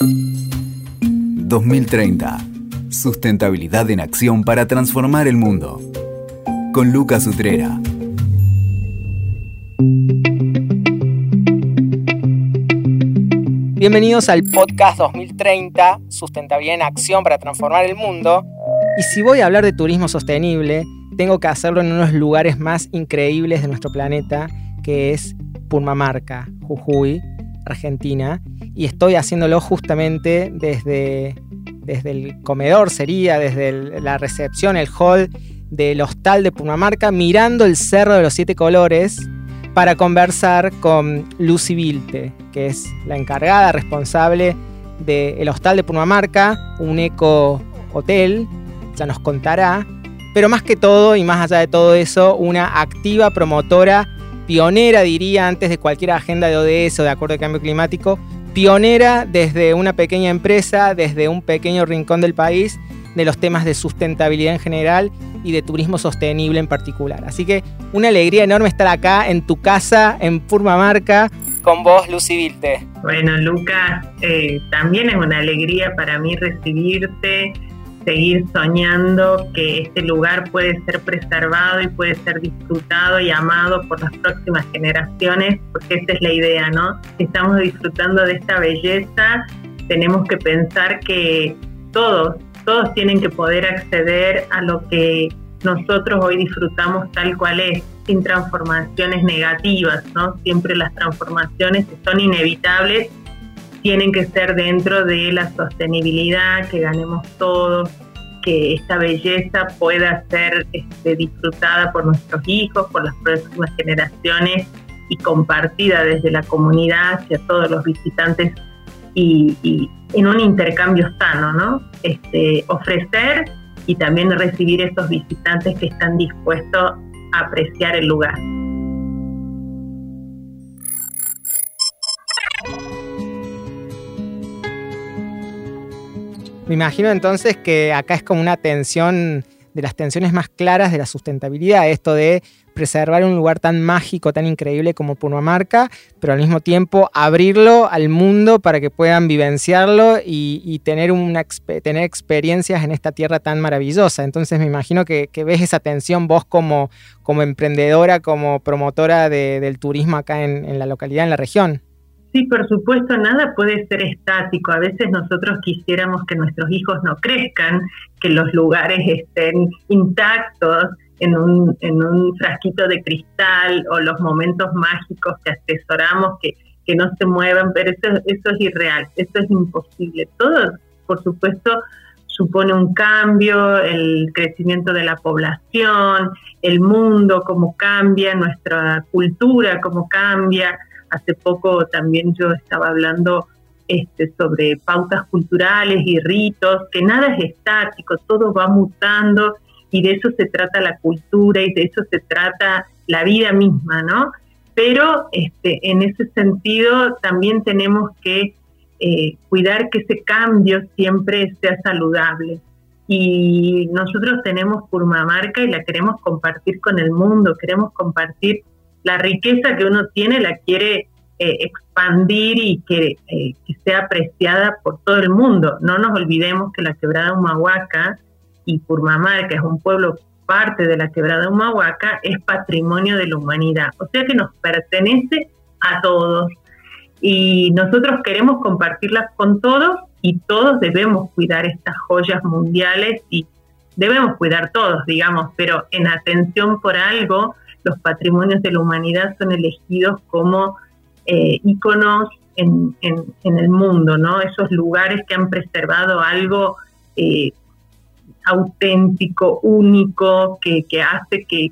2030. Sustentabilidad en acción para transformar el mundo. Con Lucas Utrera. Bienvenidos al podcast 2030, Sustentabilidad en Acción para Transformar el Mundo. Y si voy a hablar de turismo sostenible, tengo que hacerlo en uno de los lugares más increíbles de nuestro planeta, que es Purmamarca, Jujuy, Argentina. Y estoy haciéndolo justamente desde, desde el comedor, sería, desde la recepción, el hall del hostal de Purmamarca, mirando el Cerro de los Siete Colores, para conversar con Lucy Vilte, que es la encargada responsable del hostal de Pumamarca, un eco hotel, ya nos contará, pero más que todo y más allá de todo eso, una activa promotora, pionera diría antes de cualquier agenda de ODS o de acuerdo de cambio climático, pionera desde una pequeña empresa, desde un pequeño rincón del país, de los temas de sustentabilidad en general y de turismo sostenible en particular. Así que una alegría enorme estar acá en tu casa, en Purmamarca, con vos, Lucy Vilte. Bueno, Lucas, eh, también es una alegría para mí recibirte, seguir soñando que este lugar puede ser preservado y puede ser disfrutado y amado por las próximas generaciones, porque esa es la idea, ¿no? Si estamos disfrutando de esta belleza, tenemos que pensar que todos, todos tienen que poder acceder a lo que nosotros hoy disfrutamos tal cual es, sin transformaciones negativas, ¿no? Siempre las transformaciones son inevitables tienen que ser dentro de la sostenibilidad, que ganemos todos, que esta belleza pueda ser este, disfrutada por nuestros hijos, por las próximas generaciones y compartida desde la comunidad hacia todos los visitantes y, en un intercambio sano, ¿no? Este, ofrecer y también recibir esos visitantes que están dispuestos a apreciar el lugar. Me imagino entonces que acá es como una tensión de las tensiones más claras de la sustentabilidad, esto de preservar un lugar tan mágico, tan increíble como Purmamarca, pero al mismo tiempo abrirlo al mundo para que puedan vivenciarlo y, tener, una, tener experiencias en esta tierra tan maravillosa. Entonces me imagino que, ves esa tensión vos como, como emprendedora, como promotora del turismo acá en, la localidad, en la región. Sí, por supuesto, nada puede ser estático. A veces nosotros quisiéramos que nuestros hijos no crezcan, que los lugares estén intactos, en un, en un frasquito de cristal o los momentos mágicos que atesoramos que, que no se muevan, pero eso, eso es irreal, eso es imposible. Todo, por supuesto, supone un cambio, el crecimiento de la población, el mundo, cómo cambia, nuestra cultura, cómo cambia. Hace poco también yo estaba hablando este, sobre pautas culturales y ritos, que nada es estático, todo va mutando y de eso se trata la cultura y de eso se trata la vida misma, ¿no? Pero este, en ese sentido también tenemos que eh, cuidar que ese cambio siempre sea saludable. Y nosotros tenemos Purmamarca y la queremos compartir con el mundo, queremos compartir la riqueza que uno tiene, la quiere eh, expandir y que, eh, que, sea apreciada por todo el mundo. No nos olvidemos que la quebrada Humahuaca y Purmamarca es un pueblo parte de la quebrada Humahuaca, es patrimonio de la humanidad. O sea que nos pertenece a todos. Y nosotros queremos compartirlas con todos y todos debemos cuidar estas joyas mundiales y debemos cuidar todos, digamos, pero en atención por algo, los patrimonios de la humanidad son elegidos como eh, íconos en, en, el mundo, ¿no? Esos lugares que han preservado algo eh, auténtico, único, que, hace que,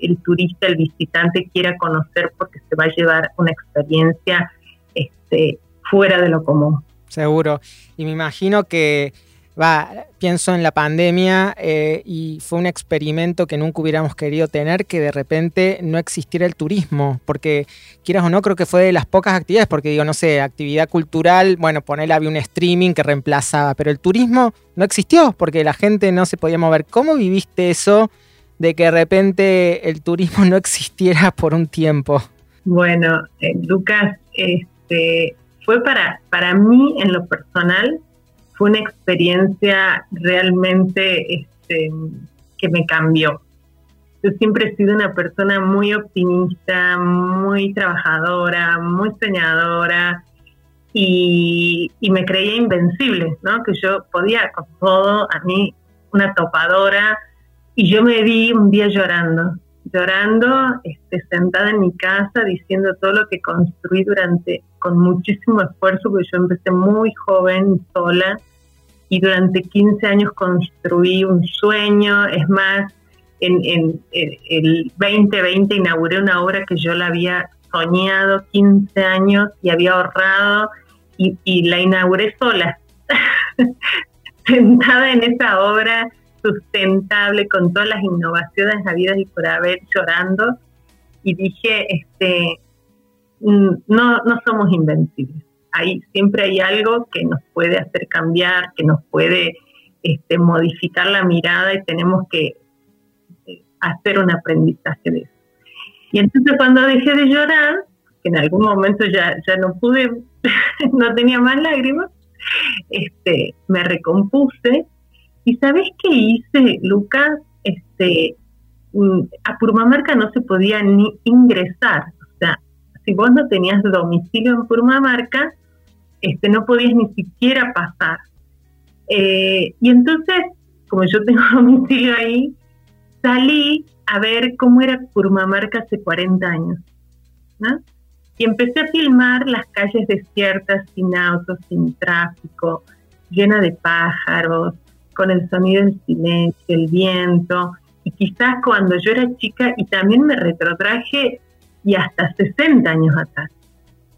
el turista, el visitante quiera conocer porque se va a llevar una experiencia este, fuera de lo común. Seguro. Y me imagino que va, pienso en la pandemia eh, y fue un experimento que nunca hubiéramos querido tener que de repente no existiera el turismo, porque quieras o no, creo que fue de las pocas actividades, porque digo, no sé, actividad cultural, bueno, ponerle había un streaming que reemplazaba, pero el turismo no existió porque la gente no se podía mover. ¿Cómo viviste eso de que de repente el turismo no existiera por un tiempo? Bueno, eh, Lucas, este, fue para, para mí en lo personal, fue una experiencia realmente este, que me cambió. Yo siempre he sido una persona muy optimista, muy trabajadora, muy soñadora y, y me creía invencible, ¿no? Que yo podía con todo, a mí una topadora, y yo me vi un día llorando, llorando, este, sentada en mi casa, diciendo todo lo que construí durante, con muchísimo esfuerzo, porque yo empecé muy joven, sola, y durante 15 años construí un sueño, es más, en, el 2020 inauguré una obra que yo la había soñado 15 años y había ahorrado y, y la inauguré sola, sentada en esa obra sustentable con todas las innovaciones habidas y por haber llorando y dije, este, mm, no, no somos invencibles. Ahí siempre hay algo que nos puede hacer cambiar, que nos puede este, modificar la mirada y tenemos que eh, hacer un aprendizaje de eso. Y entonces cuando dejé de llorar, que en algún momento ya, ya no pude, no tenía más lágrimas, este, me recompuse ¿Y sabes qué hice, Lucas? Este, mm, a Purmamarca no se podía ni ingresar. O sea, si vos no tenías domicilio en Purmamarca, este, no podías ni siquiera pasar. Eh, y entonces, como yo tengo domicilio ahí, salí a ver cómo era Purmamarca hace 40 años. Y empecé a filmar las calles desiertas, sin autos, sin tráfico, llena de pájaros, con el sonido del silencio, el viento, y quizás cuando yo era chica y también me retrotraje y hasta 60 años atrás.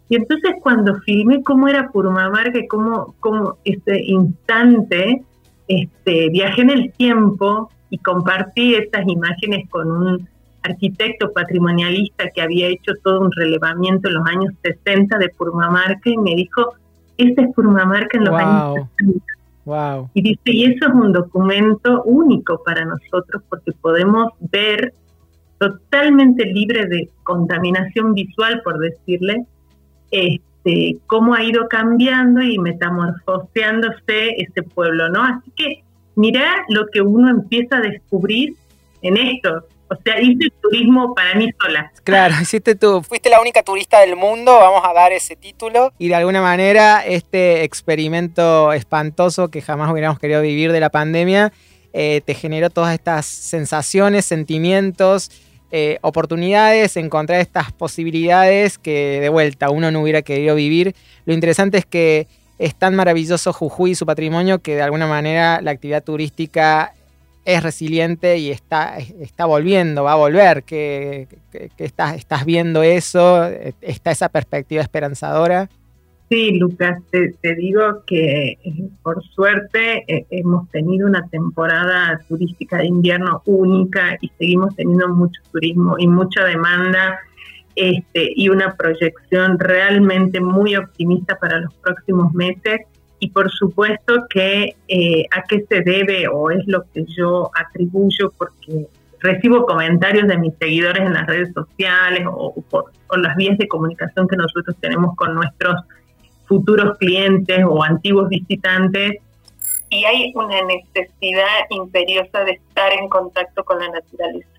Y entonces cuando filmé cómo era Purmamarca y cómo, cómo este instante, este, viajé en el tiempo y compartí estas imágenes con un arquitecto patrimonialista que había hecho todo un relevamiento en los años 60 de Purmamarca y me dijo, este es Purmamarca en los años 60. Y dice, y eso es un documento único para nosotros porque podemos ver totalmente libre de contaminación visual, por decirle, este, cómo ha ido cambiando y metamorfoseándose este pueblo, ¿no? Así que mira lo que uno empieza a descubrir en esto, o sea, hice turismo para mí sola. Claro, hiciste tú. Fuiste la única turista del mundo, vamos a dar ese título. Y de alguna manera, este experimento espantoso que jamás hubiéramos querido vivir de la pandemia, eh, te generó todas estas sensaciones, sentimientos, eh, oportunidades, encontrar estas posibilidades que de vuelta uno no hubiera querido vivir. Lo interesante es que es tan maravilloso Jujuy y su patrimonio que de alguna manera la actividad turística es resiliente y está, está volviendo, va a volver, que, estás, estás viendo eso, está esa perspectiva esperanzadora. Sí, Lucas, te, digo que eh, por suerte eh, hemos tenido una temporada turística de invierno única y seguimos teniendo mucho turismo y mucha demanda este, y una proyección realmente muy optimista para los próximos meses. Y por supuesto que eh, a qué se debe o es lo que yo atribuyo porque recibo comentarios de mis seguidores en las redes sociales o, por, las vías de comunicación que nosotros tenemos con nuestros futuros clientes o antiguos visitantes y hay una necesidad imperiosa de estar en contacto con la naturaleza.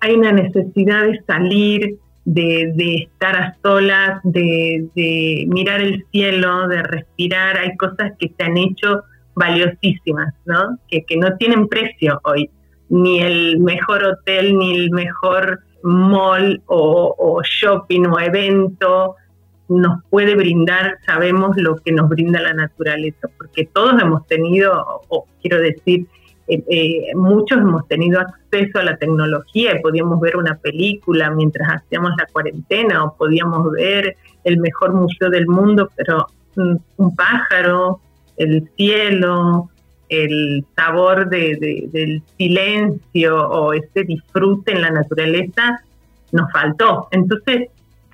Hay una necesidad de salir, de, estar a solas, de, mirar el cielo, de respirar. Hay cosas que se han hecho valiosísimas, ¿no? Que, no tienen precio hoy. Ni el mejor hotel, ni el mejor mall o, shopping o evento nos puede brindar, sabemos lo que nos brinda la naturaleza, porque todos hemos tenido, o quiero decir, eh, eh, muchos hemos tenido acceso a la tecnología y podíamos ver una película mientras hacíamos la cuarentena o podíamos ver el mejor museo del mundo, pero un pájaro, el cielo, el sabor del silencio o ese disfrute en la naturaleza nos faltó. Entonces,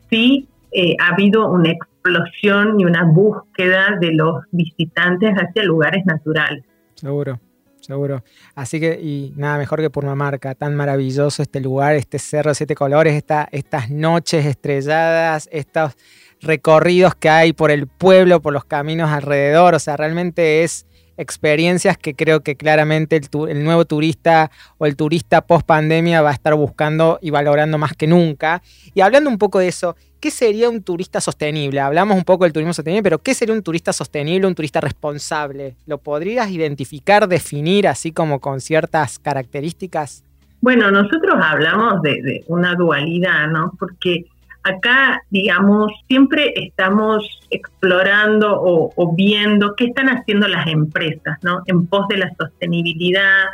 sí eh, ha habido una explosión y una búsqueda de los visitantes hacia lugares naturales. Seguro seguro. Así que, y nada mejor que Purmamarca, tan maravilloso este lugar, este cerro de siete colores, esta, estas noches estrelladas, estos recorridos que hay por el pueblo, por los caminos alrededor, o sea, realmente es experiencias que creo que claramente el, nuevo turista o el turista post pandemia va a estar buscando y valorando más que nunca. Y hablando un poco de eso, ¿qué sería un turista sostenible? Hablamos un poco del turismo sostenible, pero ¿qué sería un turista sostenible, un turista responsable? ¿Lo podrías identificar, definir así como con ciertas características? Bueno, nosotros hablamos de, una dualidad, ¿no? Porque Acá, digamos, siempre estamos explorando o, viendo qué están haciendo las empresas, ¿no? En pos de la sostenibilidad,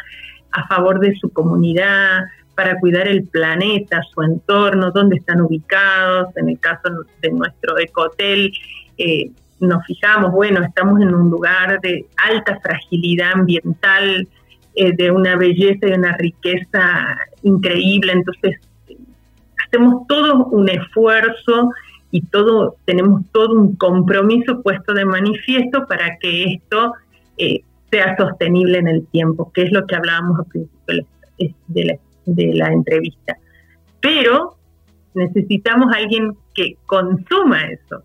a favor de su comunidad, para cuidar el planeta, su entorno, dónde están ubicados. En el caso de nuestro ecohotel, eh, nos fijamos, bueno, estamos en un lugar de alta fragilidad ambiental, eh, de una belleza y una riqueza increíble, entonces hacemos todo un esfuerzo y todo tenemos todo un compromiso puesto de manifiesto para que esto eh, sea sostenible en el tiempo, que es lo que hablábamos al principio de la, de la entrevista. Pero necesitamos alguien que consuma eso,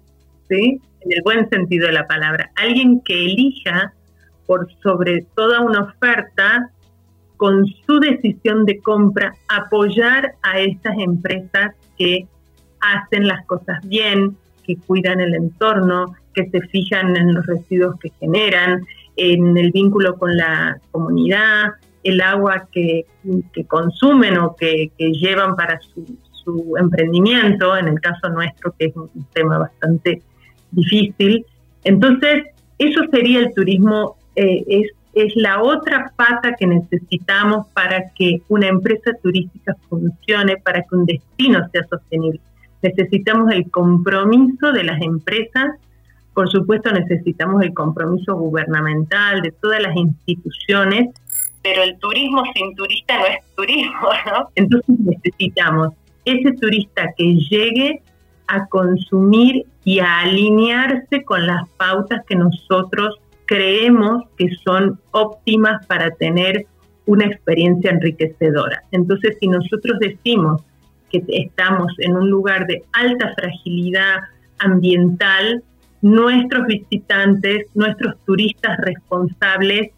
¿sí? en el buen sentido de la palabra, alguien que elija por sobre toda una oferta con su decisión de compra apoyar a estas empresas que hacen las cosas bien, que cuidan el entorno, que se fijan en los residuos que generan, en el vínculo con la comunidad, el agua que, consumen o que, llevan para su, emprendimiento, en el caso nuestro, que es un tema bastante difícil. Entonces, eso sería el turismo, eh, es es la otra pata que necesitamos para que una empresa turística funcione, para que un destino sea sostenible. Necesitamos el compromiso de las empresas, por supuesto necesitamos el compromiso gubernamental de todas las instituciones, pero el turismo sin turista no es turismo, ¿no? Entonces necesitamos ese turista que llegue a consumir y a alinearse con las pautas que nosotros creemos que son óptimas para tener una experiencia enriquecedora. Entonces, si nosotros decimos que estamos en un lugar de alta fragilidad ambiental, nuestros visitantes, nuestros turistas responsables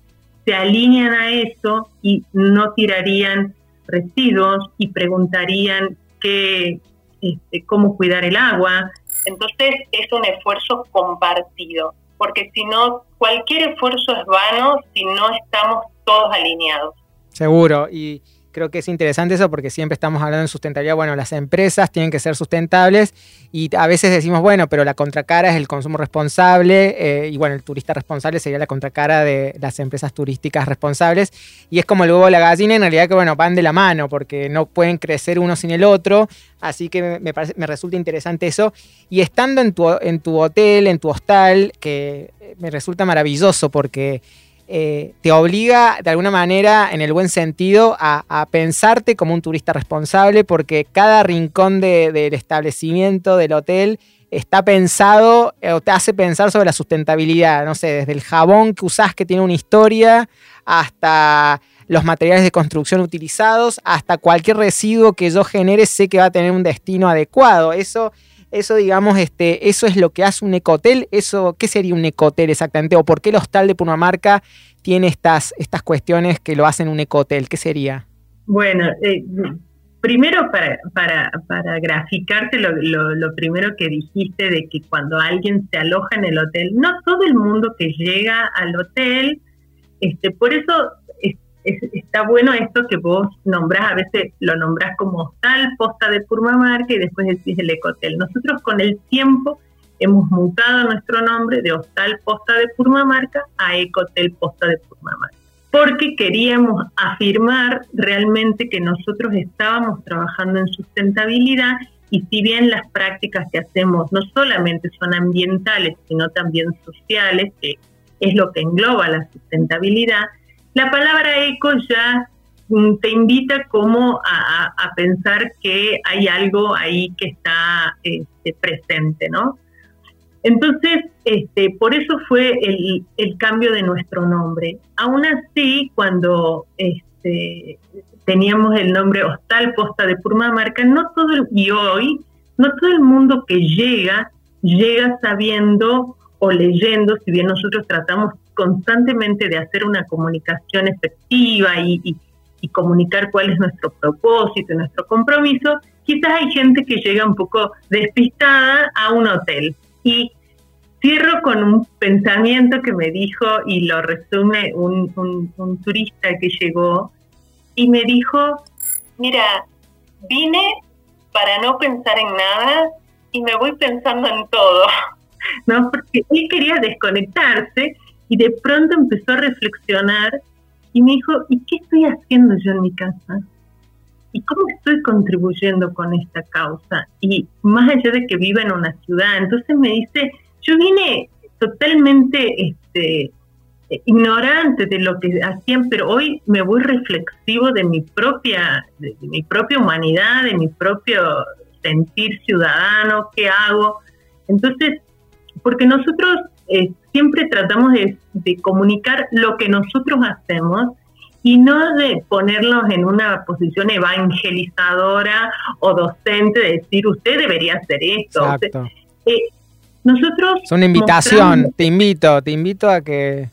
se alinean a eso y no tirarían residuos y preguntarían qué, este, cómo cuidar el agua. Entonces es un esfuerzo compartido porque si no, cualquier esfuerzo es vano si no estamos todos alineados. Seguro, y creo que es interesante eso porque siempre estamos hablando de sustentabilidad. Bueno, las empresas tienen que ser sustentables y a veces decimos, bueno, pero la contracara es el consumo responsable eh, y bueno, el turista responsable sería la contracara de las empresas turísticas responsables. Y es como el la gallina, en realidad que bueno, van de la mano porque no pueden crecer uno sin el otro. Así que me, me resulta interesante eso. Y estando en tu, en tu hotel, en tu hostal, que me resulta maravilloso porque eh, te obliga de alguna manera, en el buen sentido, a, pensarte como un turista responsable porque cada rincón del establecimiento, del hotel, está pensado eh, o te hace pensar sobre la sustentabilidad, no sé, desde el jabón que usás que tiene una historia hasta los materiales de construcción utilizados, hasta cualquier residuo que yo genere sé que va a tener un destino adecuado. Eso eso, digamos, este, eso es lo que hace un ecotel. Eso, ¿Qué sería un ecotel exactamente? ¿O por qué el hostal de Punamarca tiene estas, estas cuestiones que lo hacen un ecotel? ¿Qué sería? Bueno, eh, primero para, para, para graficarte lo, lo, primero que dijiste de que cuando alguien se aloja en el hotel, no todo el mundo que llega al hotel, este, por eso está bueno esto que vos nombrás, a veces lo nombrás como hostal, posta de Purmamarca y después decís el ecotel. Nosotros con el tiempo hemos mutado nuestro nombre de hostal posta de Purmamarca a ecotel posta de Purmamarca, porque queríamos afirmar realmente que nosotros estábamos trabajando en sustentabilidad y si bien las prácticas que hacemos no solamente son ambientales, sino también sociales, que es lo que engloba la sustentabilidad, la palabra eco ya mm, te invita como a, pensar que hay algo ahí que está este, presente, ¿no? Entonces, este, por eso fue el, cambio de nuestro nombre. Aún así, cuando este, teníamos el nombre Hostal Posta de Purmamarca, no todo y hoy, no todo el mundo que llega llega sabiendo o leyendo, si bien nosotros tratamos constantemente de hacer una comunicación efectiva y, comunicar cuál es nuestro propósito, nuestro compromiso, quizás hay gente que llega un poco despistada a un hotel. Y cierro con un pensamiento que me dijo y lo resume un, un turista que llegó y me dijo, mira, vine para no pensar en nada y me voy pensando en todo, ¿no? Porque él quería desconectarse y de pronto empezó a reflexionar y me dijo, ¿y qué estoy haciendo yo en mi casa? ¿Y cómo estoy contribuyendo con esta causa? Y más allá de que viva en una ciudad, entonces me dice, yo vine totalmente este, ignorante de lo que hacían, pero hoy me voy reflexivo de mi propia, de mi propia humanidad, de mi propio sentir ciudadano, qué hago. Entonces, porque nosotros eh, siempre tratamos de, comunicar lo que nosotros hacemos y no de ponernos en una posición evangelizadora o docente de decir usted debería hacer esto. Eh, nosotros es una invitación, te invito, te invito a que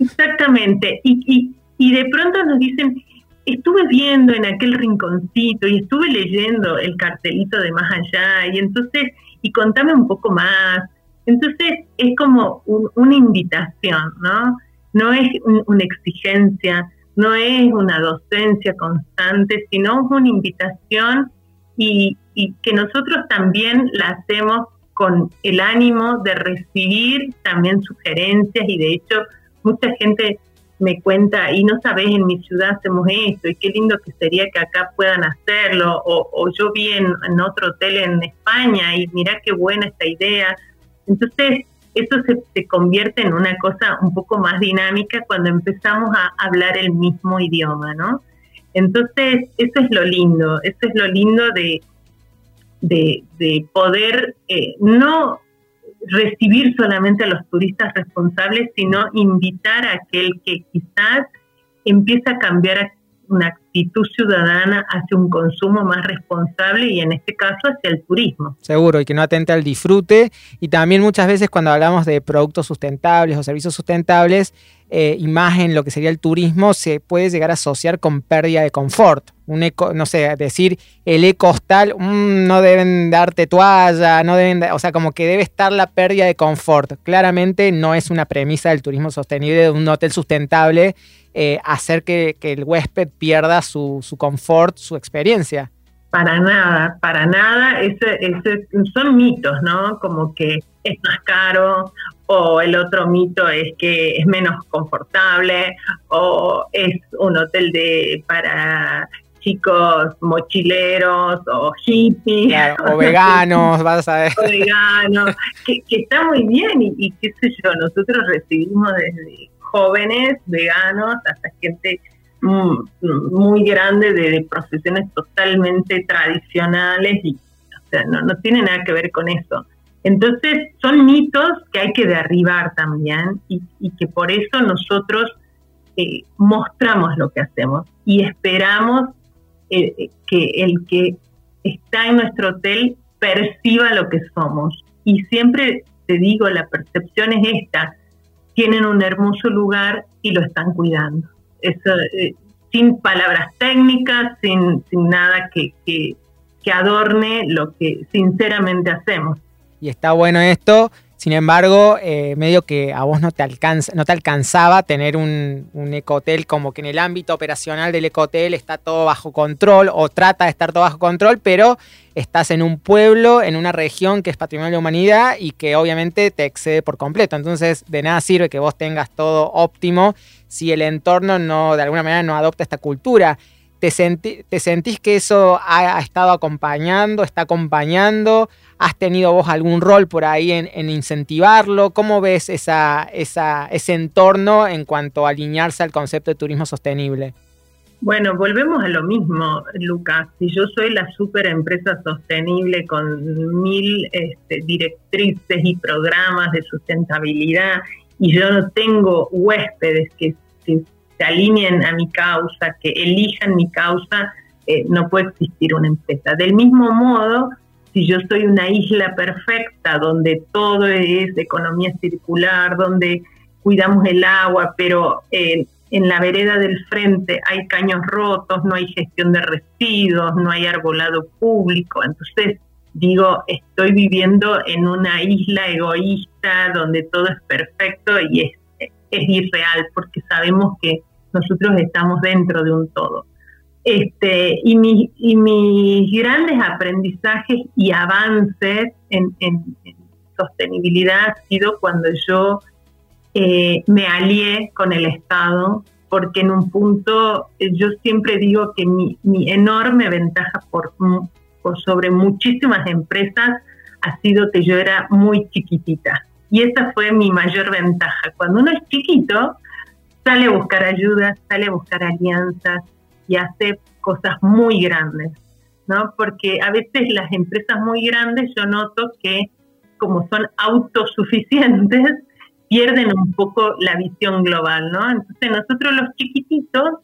exactamente y, y, y de pronto nos dicen estuve viendo en aquel rinconcito y estuve leyendo el cartelito de más allá y entonces, y contame un poco más. Entonces es como una invitación, ¿no? No es una exigencia, no es una docencia constante, sino una invitación y, que nosotros también la hacemos con el ánimo de recibir también sugerencias y de hecho mucha gente me cuenta, y no sabes, en mi ciudad hacemos esto, y qué lindo que sería que acá puedan hacerlo, o, yo vi en, otro hotel en España y mira qué buena esta idea. Entonces, eso se, convierte en una cosa un poco más dinámica cuando empezamos a hablar el mismo idioma, ¿no? Entonces, eso es lo lindo, eso es lo lindo de, de, de poder eh, no recibir solamente a los turistas responsables, sino invitar a aquel que quizás empieza a cambiar una actitud ciudadana hacia un consumo más responsable y en este caso hacia el turismo. Seguro, y que no atente al disfrute. Y también muchas veces cuando hablamos de productos sustentables o servicios sustentables, eh, imagen, lo que sería el turismo, se puede llegar a asociar con pérdida de confort. Un eco, no sé, decir el ecostal, mm, no deben darte toalla, no deben, o sea, como que debe estar la pérdida de confort. Claramente no es una premisa del turismo sostenible de un hotel sustentable eh, hacer que, el huésped pierda su, su confort, su experiencia. Para nada, para nada, ese, son mitos, ¿no? Como que es más caro o el otro mito es que es menos confortable o es un hotel de para chicos mochileros o hippies. o veganos, vas a ver. O veganos, que, está muy bien y, qué sé yo, nosotros recibimos desde jóvenes veganos hasta gente mm, muy grande de, profesiones totalmente tradicionales y o sea, no, no tiene nada que ver con eso. Entonces, son mitos que hay que derribar también y, que por eso nosotros eh, mostramos lo que hacemos y esperamos eh, que el que está en nuestro hotel perciba lo que somos. Y siempre te digo, la percepción es esta, tienen un hermoso lugar y lo están cuidando. Eso, eh, sin palabras técnicas, sin, sin nada que, que, que adorne lo que sinceramente hacemos y está bueno esto. Sin embargo, eh, medio que a vos no te, alcanza, no te alcanzaba tener un, un, ecotel como que en el ámbito operacional del ecotel está todo bajo control o trata de estar todo bajo control, pero estás en un pueblo, en una región que es patrimonio de la humanidad y que obviamente te excede por completo. Entonces, de nada sirve que vos tengas todo óptimo si el entorno no, de alguna manera, no adopta esta cultura. ¿Te, ¿Te, sentís que eso ha, estado acompañando, está acompañando? ¿Has tenido vos algún rol por ahí en, incentivarlo? ¿Cómo ves esa, ese entorno en cuanto a alinearse al concepto de turismo sostenible? Bueno, volvemos a lo mismo, Lucas. Si yo soy la super empresa sostenible con mil este, directrices y programas de sustentabilidad y yo no tengo huéspedes que, que alineen a mi causa, que elijan mi causa, eh, no puede existir una empresa. Del mismo modo, si yo soy una isla perfecta donde todo es economía circular, donde cuidamos el agua, pero eh, en la vereda del frente hay caños rotos, no hay gestión de residuos, no hay arbolado público. Entonces, digo, estoy viviendo en una isla egoísta donde todo es perfecto y es, es irreal porque sabemos que nosotros estamos dentro de un todo. Este, y, mi, y mis grandes aprendizajes y avances en, en, sostenibilidad ha sido cuando yo eh, me alié con el Estado, porque en un punto eh, yo siempre digo que mi, mi enorme ventaja por, por sobre muchísimas empresas ha sido que yo era muy chiquitita. Y esa fue mi mayor ventaja. Cuando uno es chiquito, sale a buscar ayuda, sale a buscar alianzas y hace cosas muy grandes, ¿no? Porque a veces las empresas muy grandes yo noto que como son autosuficientes, pierden un poco la visión global, ¿no? Entonces nosotros los chiquititos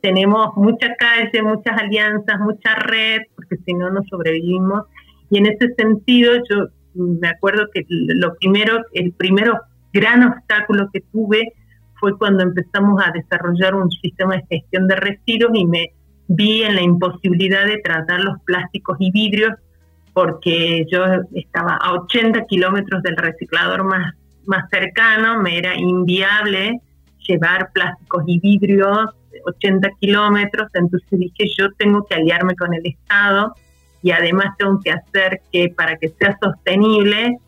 tenemos mucha calle, muchas alianzas, mucha red, porque si no, no sobrevivimos. Y en ese sentido, yo me acuerdo que lo primero, el primero gran obstáculo que tuve fue cuando empezamos a desarrollar un sistema de gestión de residuos y me vi en la imposibilidad de tratar los plásticos y vidrios porque yo estaba a 80 kilómetros del reciclador más, más cercano, me era inviable llevar plásticos y vidrios 80 kilómetros, entonces dije yo tengo que aliarme con el Estado y además tengo que hacer que para que sea sostenible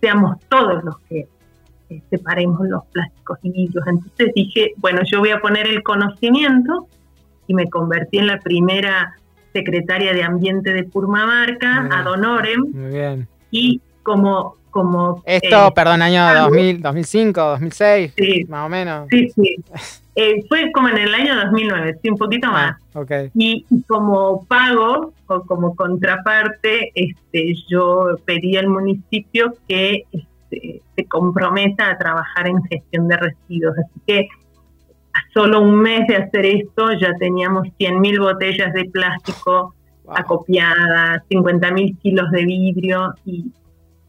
seamos todos los que separemos los plásticos y vidrios. Entonces dije, bueno, yo voy a poner el conocimiento y me convertí en la primera secretaria de Ambiente de Purmamarca, ad honorem. Muy bien. Y como... como Esto, eh, perdón, año 2000, 2005, 2006, sí, más o menos. Sí, sí. Eh, fue como en el año 2009, sí, un poquito ah, más. Y, como pago o como contraparte, este, yo pedí al municipio que este, se comprometa a trabajar en gestión de residuos. Así que a solo un mes de hacer esto ya teníamos 100.000 botellas de plástico acopiadas, 50.000 kilos de vidrio y,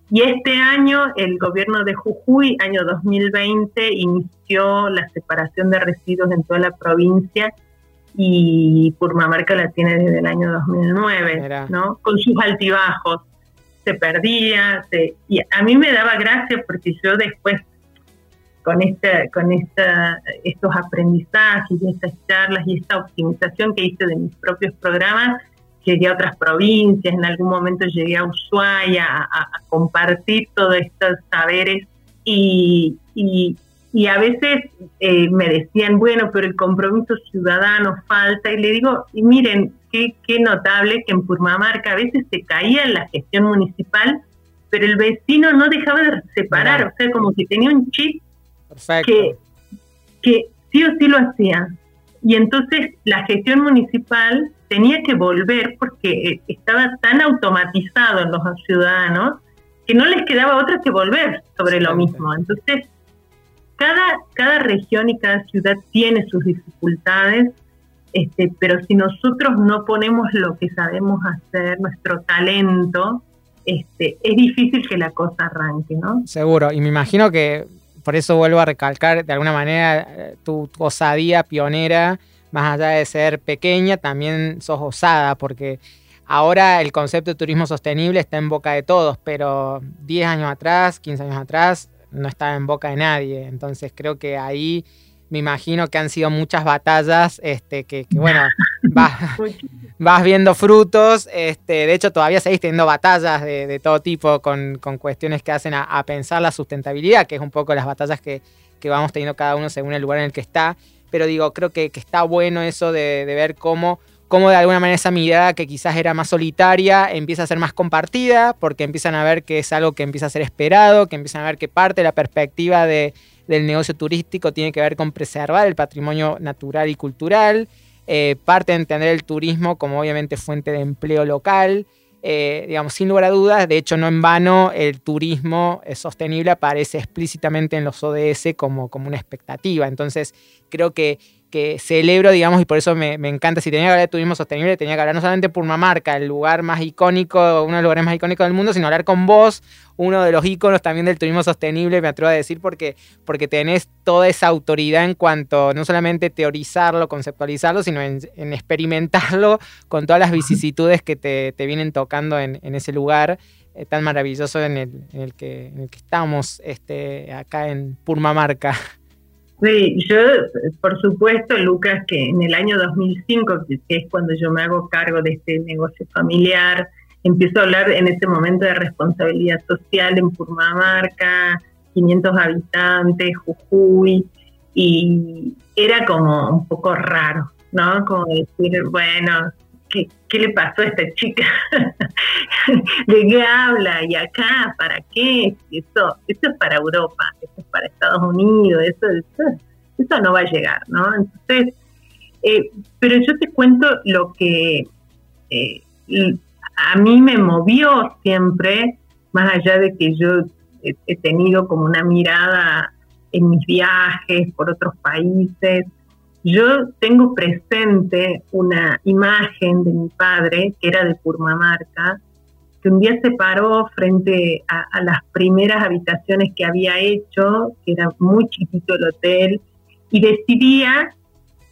y este año el gobierno de Jujuy, año 2020, inició la separación de residuos en toda la provincia y Purmamarca la tiene desde el año 2009, ¿no? Con sus altibajos. Se perdía, y a mí me daba gracia porque yo después con, esta, con esta, estos aprendizajes y estas charlas y esta optimización que hice de mis propios programas, llegué a otras provincias, en algún momento llegué a Ushuaia a, compartir todos estos saberes y, y, a veces eh, me decían, bueno, pero el compromiso ciudadano falta y le digo, y miren, qué, qué notable que en Purmamarca a veces se caía en la gestión municipal, pero el vecino no dejaba de separar, o sea, como que tenía un chip que, que sí o sí lo hacía. Y entonces la gestión municipal tenía que volver porque eh, estaba tan automatizado en los ciudadanos que no les quedaba otra que volver sobre lo mismo. Entonces, cada, cada región y cada ciudad tiene sus dificultades, este, pero si nosotros no ponemos lo que sabemos hacer, nuestro talento, este, es difícil que la cosa arranque, ¿no? Seguro, y me imagino que por eso vuelvo a recalcar de alguna manera eh, tu, osadía pionera, más allá de ser pequeña, también sos osada, porque ahora el concepto de turismo sostenible está en boca de todos, pero 10 años atrás, 15 años atrás, no estaba en boca de nadie. Entonces creo que ahí me imagino que han sido muchas batallas este, que, bueno, vas, viendo frutos. Este, de hecho, todavía seguís teniendo batallas de, todo tipo con, cuestiones que hacen a, pensar la sustentabilidad, que es un poco las batallas que, vamos teniendo cada uno según el lugar en el que está. Pero digo, creo que, está bueno eso de, ver cómo, cómo de alguna manera esa mirada que quizás era más solitaria empieza a ser más compartida, porque empiezan a ver que es algo que empieza a ser esperado, que empiezan a ver que parte de la perspectiva de del negocio turístico tiene que ver con preservar el patrimonio natural y cultural, eh, parte de entender el turismo como obviamente fuente de empleo local. Eh, digamos, sin lugar a dudas, de hecho no en vano el turismo sostenible aparece explícitamente en los ODS como, como una expectativa. Entonces creo que, que celebro, digamos, y por eso me, encanta. Si tenía que hablar de turismo sostenible, tenía que hablar no solamente de Purmamarca, el lugar más icónico, uno de los lugares más icónicos del mundo, sino hablar con vos, uno de los íconos también del turismo sostenible, me atrevo a decir, porque, porque tenés toda esa autoridad en cuanto no solamente teorizarlo, conceptualizarlo, sino en, experimentarlo con todas las vicisitudes que te, vienen tocando en, ese lugar eh, tan maravilloso en el, en el, que, en el que estamos este, acá en Purmamarca. Sí, yo, por supuesto, Lucas, que en el año 2005, que es cuando yo me hago cargo de este negocio familiar, empiezo a hablar en ese momento de responsabilidad social en Purmamarca, 500 habitantes, Jujuy, y era como un poco raro, ¿no? Como decir, bueno, ¿qué, le pasó a esta chica? ¿De qué habla? ¿Y acá? ¿Para qué? Eso, eso es para Europa, eso es para Estados Unidos, eso, eso, no va a llegar, ¿no? Entonces, eh, pero yo te cuento lo que eh, a mí me movió siempre, más allá de que yo he tenido como una mirada en mis viajes por otros países, yo tengo presente una imagen de mi padre, que era de Purmamarca, que un día se paró frente a, las primeras habitaciones que había hecho, que era muy chiquito el hotel, y decidía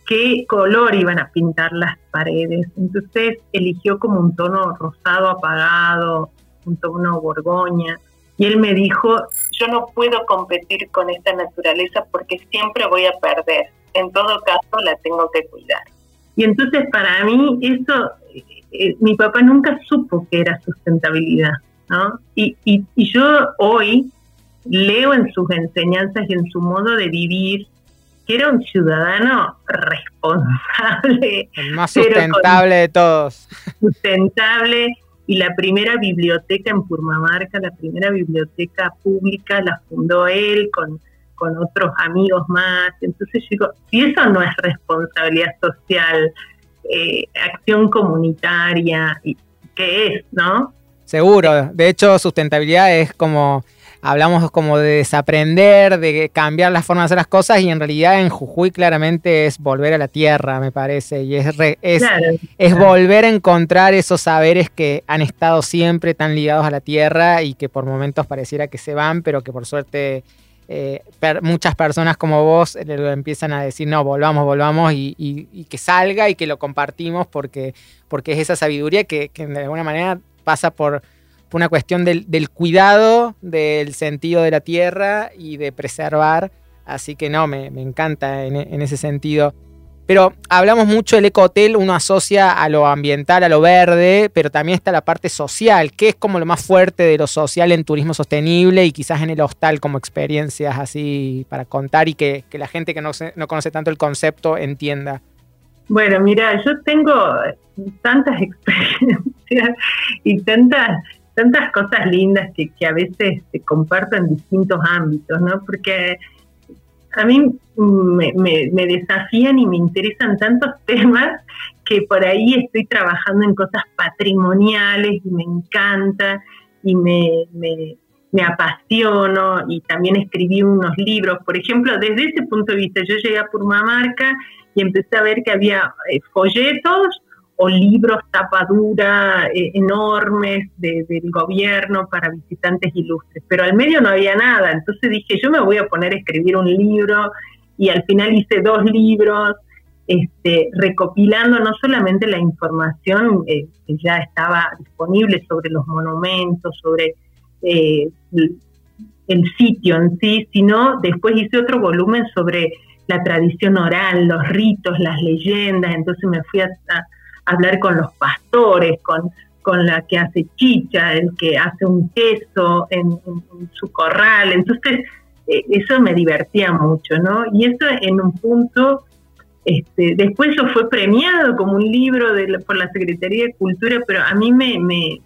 qué color iban a pintar las paredes. Entonces eligió como un tono rosado apagado, un tono borgoña. Y él me dijo, yo no puedo competir con esta naturaleza porque siempre voy a perder en todo caso la tengo que cuidar. Y entonces para mí eso, eh, mi papá nunca supo que era sustentabilidad, ¿no? Y, y, yo hoy leo en sus enseñanzas y en su modo de vivir que era un ciudadano responsable. El más sustentable de todos. Sustentable. Y la primera biblioteca en Purmamarca, la primera biblioteca pública, la fundó él con con otros amigos más. Entonces digo, si eso no es responsabilidad social, eh, acción comunitaria, ¿qué es, no? Seguro, de hecho sustentabilidad es como, hablamos como de desaprender, de cambiar la forma de hacer las cosas y en realidad en Jujuy claramente es volver a la tierra, me parece, y es, es, es volver a encontrar esos saberes que han estado siempre tan ligados a la tierra y que por momentos pareciera que se van, pero que por suerte eh, muchas personas como vos eh, lo empiezan a decir, no, volvamos, volvamos y, que salga y que lo compartimos porque, porque es esa sabiduría que, de alguna manera pasa por, una cuestión del, cuidado, del sentido de la tierra y de preservar. Así que no, me, encanta en ese sentido. Pero hablamos mucho del ecohotel, uno asocia a lo ambiental, a lo verde, pero también está la parte social, que es como lo más fuerte de lo social en turismo sostenible y quizás en el hostal como experiencias así para contar y que, la gente que no, no conoce tanto el concepto entienda. Bueno, mira, yo tengo tantas experiencias y tantas tantas cosas lindas que, que a veces te comparto en distintos ámbitos, ¿no? Porque a mí me, desafían y me interesan tantos temas que por ahí estoy trabajando en cosas patrimoniales y me encanta y me, apasiono y también escribí unos libros. Por ejemplo, desde ese punto de vista, yo llegué a Purmamarca y empecé a ver que había eh, folletos libros tapadura eh, enormes del gobierno para visitantes ilustres, pero al medio no había nada, entonces dije, yo me voy a poner a escribir un libro. Y al final hice dos libros, este, recopilando no solamente la información eh, que ya estaba disponible sobre los monumentos, sobre eh, el sitio en sí, sino después hice otro volumen sobre la tradición oral, los ritos, las leyendas, entonces me fui a hablar con los pastores, con, con la que hace chicha, el que hace un queso en, su corral. Entonces, eh, eso me divertía mucho, ¿no? Y eso en un punto, este, después eso fue premiado como un libro de por la Secretaría de Cultura, pero a mí me,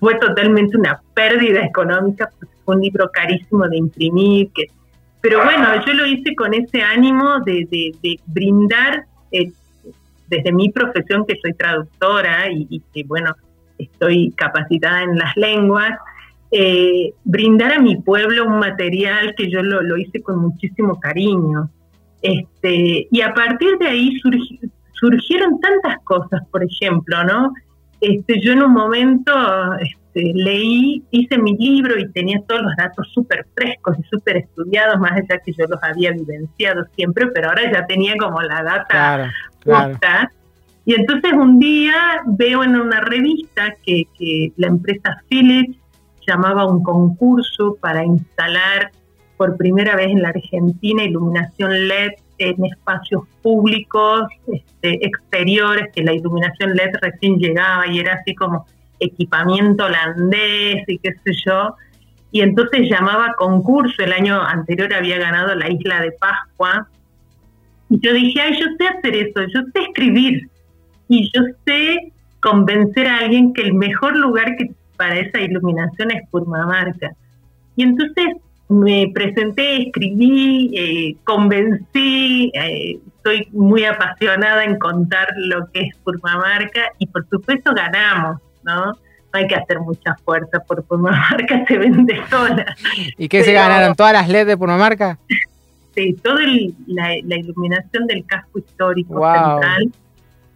fue totalmente una pérdida económica, porque fue un libro carísimo de imprimir, que, pero bueno, yo lo hice con ese ánimo de, de, brindar eh, desde mi profesión, que soy traductora y, que, bueno, estoy capacitada en las lenguas, eh, brindar a mi pueblo un material que yo lo, hice con muchísimo cariño. Este, y a partir de ahí surgieron tantas cosas, por ejemplo, ¿no? Este, yo en un momento este, leí, hice mi libro y tenía todos los datos súper frescos y súper estudiados, más allá que yo los había vivenciado siempre, pero ahora ya tenía como la data justa. Y entonces un día veo en una revista que, que la empresa Philips llamaba un concurso para instalar por primera vez en la Argentina iluminación LED en espacios públicos este, exteriores, que la iluminación LED recién llegaba y era así como equipamiento holandés y qué sé yo. Y entonces llamaba concurso, el año anterior había ganado la isla de Pascua. Y yo dije, ay, yo sé hacer eso, yo sé escribir y yo sé convencer a alguien que el mejor lugar para esa iluminación es Purmamarca. Y entonces me presenté, escribí, eh, convencí, eh, estoy muy apasionada en contar lo que es Purmamarca y por supuesto ganamos, ¿no? No hay que hacer mucha fuerza, por Purmamarca se vende sola. ¿Y qué se ganaron? ¿Todas las LED de Purmamarca? Sí, toda la, iluminación del casco histórico central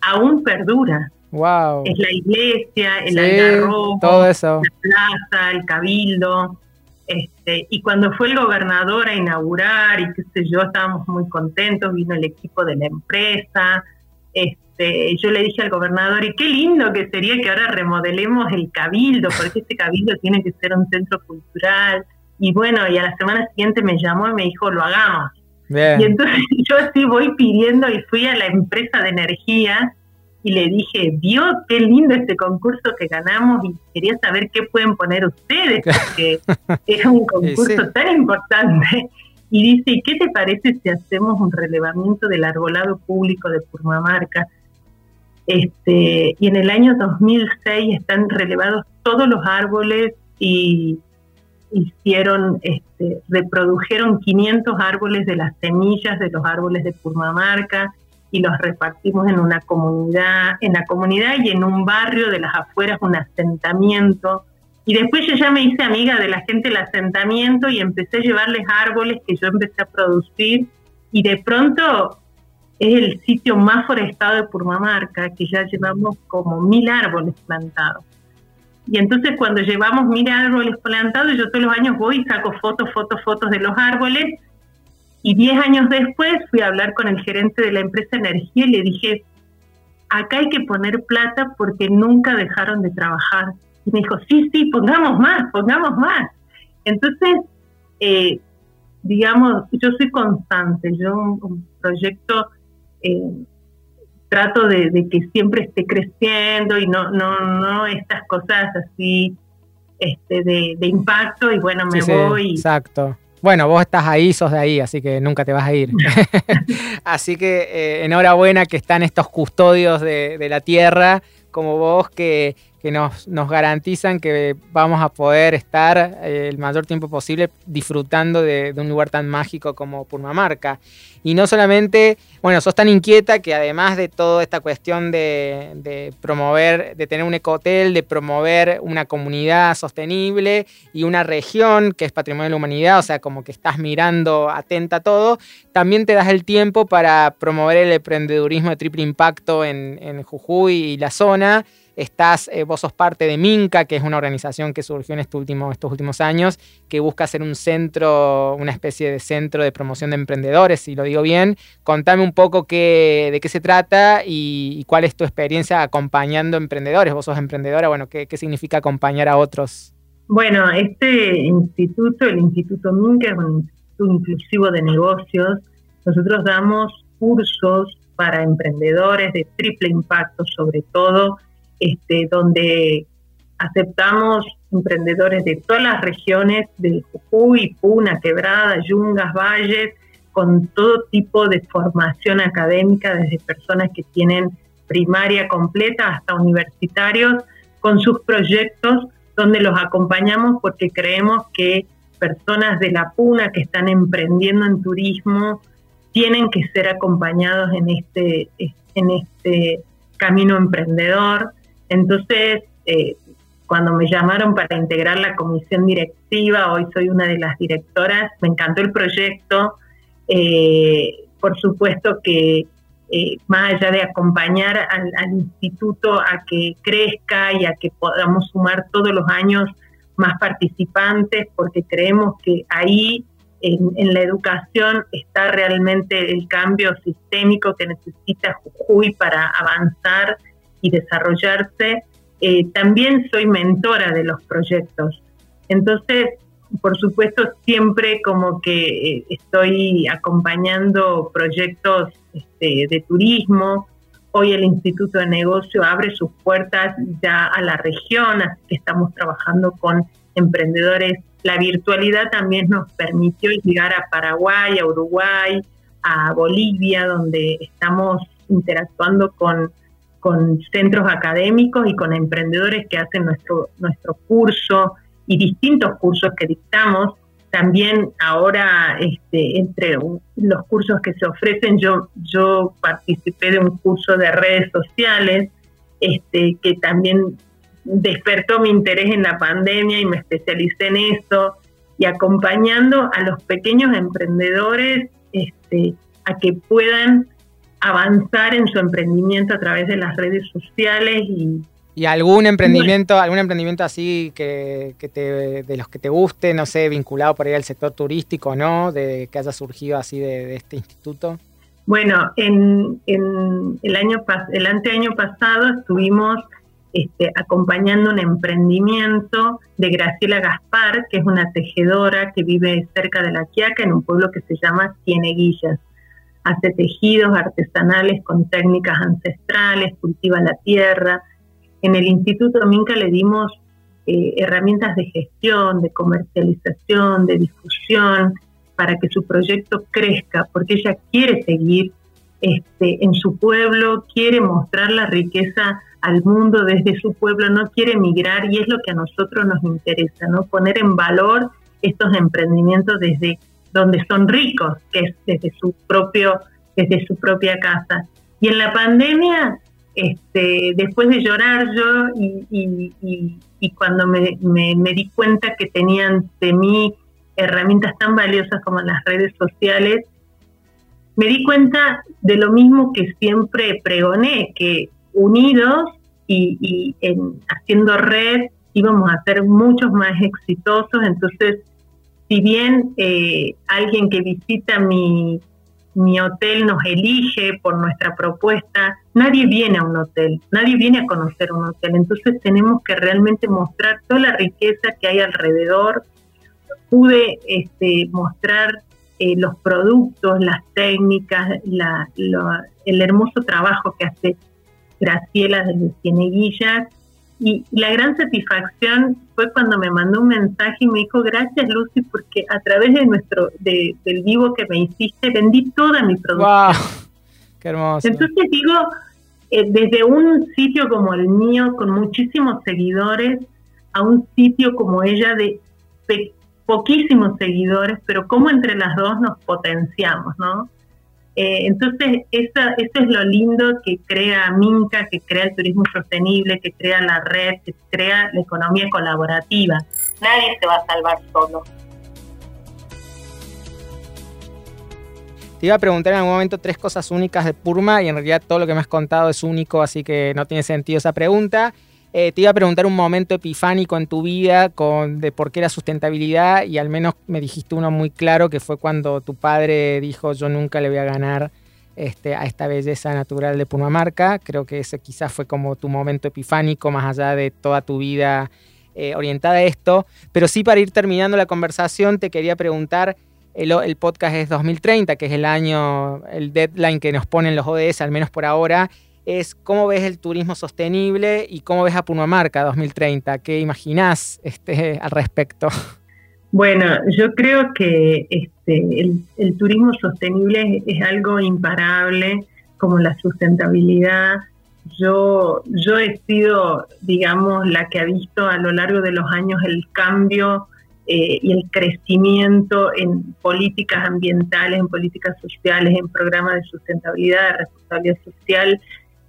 aún perdura. Wow. Es la iglesia, el algarrobo, todo eso. la plaza, el cabildo. Este, y cuando fue el gobernador a inaugurar y qué sé yo, estábamos muy contentos, vino el equipo de la empresa. Este, yo le dije al gobernador, y qué lindo que sería que ahora remodelemos el cabildo, porque este cabildo tiene que ser un centro cultural. Y bueno, y a la semana siguiente me llamó y me dijo, lo hagamos. Y entonces yo así voy pidiendo y fui a la empresa de energía y le dije, vio qué lindo este concurso que ganamos y quería saber qué pueden poner ustedes, porque es un concurso tan importante. Y dice, ¿qué te parece si hacemos un relevamiento del arbolado público de Purmamarca? Este, y en el año 2006 están relevados todos los árboles y hicieron, este, reprodujeron 500 árboles de las semillas de los árboles de Purmamarca y los repartimos en una comunidad, en la comunidad y en un barrio de las afueras, un asentamiento. Y después yo ya me hice amiga de la gente del asentamiento y empecé a llevarles árboles que yo empecé a producir y de pronto es el sitio más forestado de Purmamarca, que ya llevamos como mil árboles plantados. Y entonces cuando llevamos mil árboles plantados, yo todos los años voy y saco fotos, fotos, fotos de los árboles y diez años después fui a hablar con el gerente de la empresa Energía y le dije, acá hay que poner plata porque nunca dejaron de trabajar. Y me dijo, sí, sí, pongamos más, pongamos más. Entonces, eh, digamos, yo soy constante, yo un, proyecto eh, trato de, que siempre esté creciendo y no, no, no estas cosas así este, de, impacto y bueno, me voy. exacto. Bueno, vos estás ahí, sos de ahí, así que nunca te vas a ir. así que eh, enhorabuena que están estos custodios de, de la tierra como vos que que nos, nos garantizan que vamos a poder estar eh, el mayor tiempo posible disfrutando de, un lugar tan mágico como Purmamarca. Y no solamente, bueno, sos tan inquieta que además de toda esta cuestión de, promover, de tener un ecohotel, de promover una comunidad sostenible y una región que es patrimonio de la humanidad, o sea, como que estás mirando atenta a todo, también te das el tiempo para promover el emprendedurismo de triple impacto en Jujuy y la zona Estás, eh, vos sos parte de Minca, que es una organización que surgió en este estos últimos años, que busca ser un centro, una especie de centro de promoción de emprendedores, si lo digo bien. Contame un poco qué, de qué se trata y, cuál es tu experiencia acompañando emprendedores. Vos sos emprendedora, bueno, ¿qué, qué significa acompañar a otros? Bueno, este instituto, el Instituto Minca, es un instituto inclusivo de negocios. Nosotros damos cursos para emprendedores de triple impacto, sobre todo este, donde aceptamos emprendedores de todas las regiones, de Jujuy, Puna, Quebrada, Yungas, Valles, con todo tipo de formación académica, desde personas que tienen primaria completa hasta universitarios, con sus proyectos donde los acompañamos porque creemos que personas de la Puna que están emprendiendo en turismo tienen que ser acompañados en este, en este camino emprendedor. Entonces, eh, cuando me llamaron para integrar la comisión directiva, hoy soy una de las directoras, me encantó el proyecto, eh, por supuesto que eh, más allá de acompañar al, instituto a que crezca y a que podamos sumar todos los años más participantes, porque creemos que ahí en, la educación está realmente el cambio sistémico que necesita Jujuy para avanzar y desarrollarse. Eh, también soy mentora de los proyectos. Entonces, por supuesto, siempre como que eh, estoy acompañando proyectos este, de turismo. Hoy el Instituto de Negocio abre sus puertas ya a la región, así que estamos trabajando con emprendedores. La virtualidad también nos permitió llegar a Paraguay, a Uruguay, a Bolivia, donde estamos interactuando con, con centros académicos y con emprendedores que hacen nuestro, nuestro curso y distintos cursos que dictamos. También ahora, este, entre los cursos que se ofrecen, yo, yo participé de un curso de redes sociales este, que también despertó mi interés en la pandemia y me especialicé en eso y acompañando a los pequeños emprendedores este, a que puedan avanzar en su emprendimiento a través de las redes sociales y, ¿Y algún emprendimiento, algún emprendimiento así que, te, de los que te guste, no sé, vinculado por ahí al sector turístico, ¿no? De que haya surgido así de, este instituto. Bueno, en, el año el anteaño pasado estuvimos este, acompañando un emprendimiento de Graciela Gaspar, que es una tejedora que vive cerca de La Quiaca, en un pueblo que se llama Cieneguillas. Hace tejidos artesanales con técnicas ancestrales, cultiva la tierra, en el Instituto Minca le dimos eh, herramientas de gestión, de comercialización, de difusión, para que su proyecto crezca, porque ella quiere seguir este, en su pueblo, quiere mostrar la riqueza al mundo desde su pueblo, no quiere emigrar y es lo que a nosotros nos interesa, ¿no? Poner en valor estos emprendimientos desde donde son ricos, que es desde su propio, desde su propia casa. Y en la pandemia este, después de llorar yo y, cuando me, di cuenta que tenían de mí herramientas tan valiosas como las redes sociales, me di cuenta de lo mismo que siempre pregoné, que unidos y, en, haciendo red íbamos a ser muchos más exitosos. Entonces, si bien eh, alguien que visita mi, mi hotel nos elige por nuestra propuesta, nadie viene a un hotel, nadie viene a conocer un hotel, entonces tenemos que realmente mostrar toda la riqueza que hay alrededor. Pude este, mostrar eh, los productos, las técnicas, el hermoso trabajo que hace Graciela desde Cieneguillas y la gran satisfacción fue cuando me mandó un mensaje y me dijo, gracias Lucy, porque a través de nuestro, del vivo que me hiciste, vendí toda mi producción. Wow, ¡Qué hermoso! Entonces digo, eh, desde un sitio como el mío, con muchísimos seguidores, a un sitio como ella de, de poquísimos seguidores, pero cómo entre las dos nos potenciamos, ¿no? Eh, entonces, eso, eso es lo lindo que crea Minca, que crea el turismo sostenible, que crea la red, que crea la economía colaborativa. Nadie se va a salvar solo. Te iba a preguntar en algún momento tres cosas únicas de Purma y en realidad todo lo que me has contado es único, así que no tiene sentido esa pregunta. Eh, te iba a preguntar un momento epifánico en tu vida de por qué la sustentabilidad y al menos me dijiste uno muy claro que fue cuando tu padre dijo yo nunca le voy a ganar este, a esta belleza natural de Pumamarca. Creo que ese quizás fue como tu momento epifánico más allá de toda tu vida eh, orientada a esto. Pero sí para ir terminando la conversación te quería preguntar, el podcast es 2030, que es el año, el deadline que nos ponen los ODS, al menos por ahora es cómo ves el turismo sostenible y cómo ves a Pumamarca 2030. ¿Qué imaginás este, al respecto? Bueno, yo creo que este, el, turismo sostenible es, algo imparable, como la sustentabilidad. Yo, yo he sido, digamos, la que ha visto a lo largo de los años el cambio eh, y el crecimiento en políticas ambientales, en políticas sociales, en programas de sustentabilidad, de responsabilidad social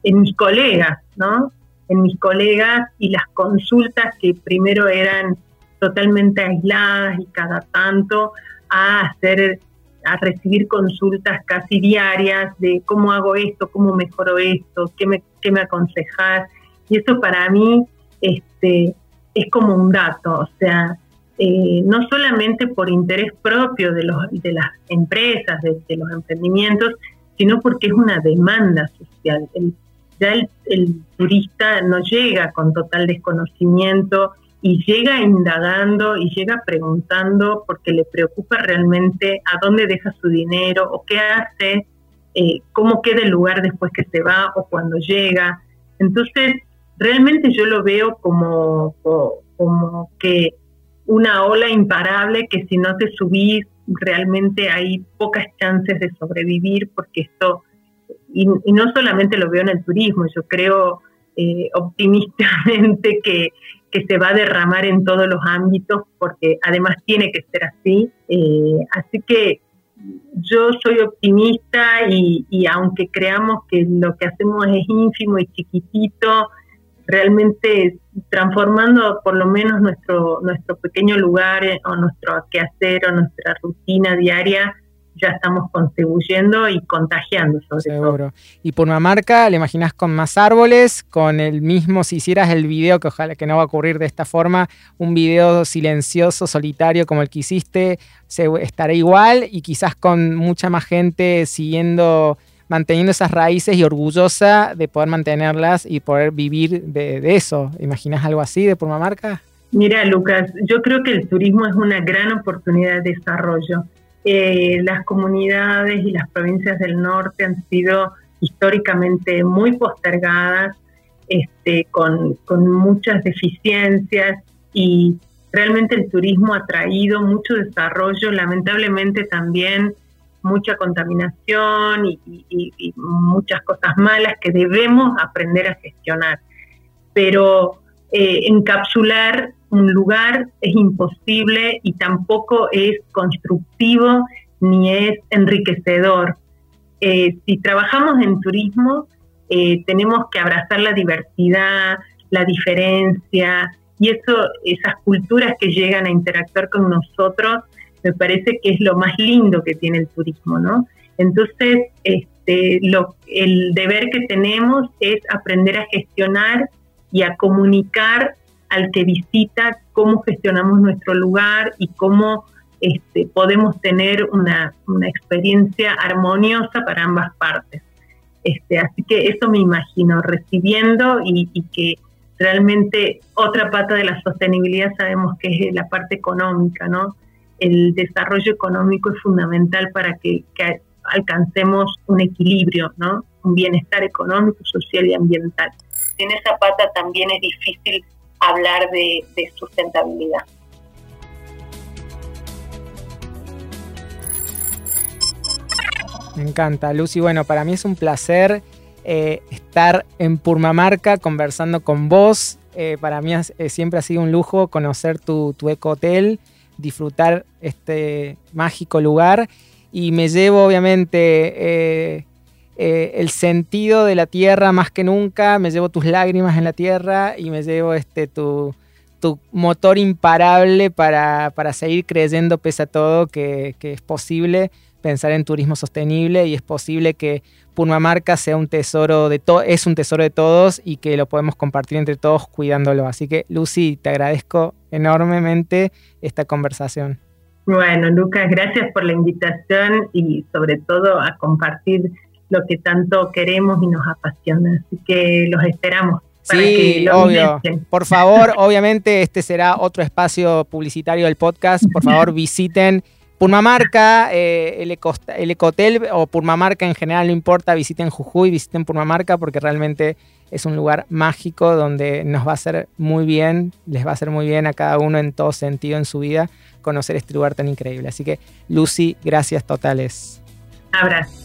en mis colegas, ¿no? En mis colegas y las consultas que primero eran totalmente aisladas y cada tanto a hacer a recibir consultas casi diarias de cómo hago esto, cómo mejoro esto, qué me, qué me aconsejas. Y eso para mí este, es como un dato, o sea, eh, no solamente por interés propio de, los, de las empresas, de, los emprendimientos, sino porque es una demanda social. Ya el, el, turista no llega con total desconocimiento y llega indagando y llega preguntando porque le preocupa realmente a dónde deja su dinero o qué hace, eh, cómo queda el lugar después que se va o cuando llega. Entonces, realmente yo lo veo como, como que una ola imparable que si no te subís realmente hay pocas chances de sobrevivir porque esto, y, no solamente lo veo en el turismo, yo creo eh, optimistamente que, que, se va a derramar en todos los ámbitos porque además tiene que ser así. Eh, así que yo soy optimista y, y aunque creamos que lo que hacemos es ínfimo y chiquitito, realmente transformando por lo menos nuestro, nuestro pequeño lugar eh, o nuestro quehacer o nuestra rutina diaria, ya estamos contribuyendo y contagiando sobre Seguro. Y por una marca, ¿le imaginas con más árboles? Con el mismo, si hicieras el video, que ojalá que no va a ocurrir de esta forma, un video silencioso, solitario como el que hiciste, se, estará igual y quizás con mucha más gente siguiendo manteniendo esas raíces y orgullosa de poder mantenerlas y poder vivir de, eso. ¿Imaginas algo así de Purmamarca? Mira, Lucas, yo creo que el turismo es una gran oportunidad de desarrollo. Eh, las comunidades y las provincias del norte han sido históricamente muy postergadas, este, con, muchas deficiencias y realmente el turismo ha traído mucho desarrollo, lamentablemente también mucha contaminación y, muchas cosas malas que debemos aprender a gestionar. Pero eh, encapsular un lugar es imposible y tampoco es constructivo ni es enriquecedor. Eh, si trabajamos en turismo, eh, tenemos que abrazar la diversidad, la diferencia y eso, esas culturas que llegan a interactuar con nosotros me parece que es lo más lindo que tiene el turismo, ¿no? Entonces, este, lo, el deber que tenemos es aprender a gestionar y a comunicar al que visita cómo gestionamos nuestro lugar y cómo este, podemos tener una, experiencia armoniosa para ambas partes. Este, así que eso me imagino, recibiendo y, y, que realmente otra pata de la sostenibilidad sabemos que es la parte económica, ¿no? el desarrollo económico es fundamental para que, alcancemos un equilibrio, ¿no? un bienestar económico, social y ambiental. En esa pata también es difícil hablar de, sustentabilidad. Me encanta, Lucy. Bueno, para mí es un placer eh, estar en Purmamarca conversando con vos. Eh, para mí siempre ha sido un lujo conocer tu, tu eco-hotel disfrutar este mágico lugar y me llevo obviamente eh, el sentido de la tierra más que nunca, me llevo tus lágrimas en la tierra y me llevo este, tu, tu motor imparable para, seguir creyendo pese a todo que, que es posible pensar en turismo sostenible y es posible que Purmamarca sea un tesoro de es un tesoro de todos y que lo podemos compartir entre todos cuidándolo. Así que Lucy, te agradezco enormemente esta conversación. Bueno, Lucas, gracias por la invitación y sobre todo a compartir lo que tanto queremos y nos apasiona. Así que los esperamos. sí, obvio. Por favor, obviamente este será otro espacio publicitario del podcast. Por favor, visiten Purmamarca, eh, el, el, Ecotel o Purmamarca en general, no importa, visiten Jujuy, visiten Purmamarca porque realmente es un lugar mágico donde nos va a hacer muy bien, les va a hacer muy bien a cada uno en todo sentido en su vida conocer este lugar tan increíble. Así que, Lucy, gracias totales. Abrazo.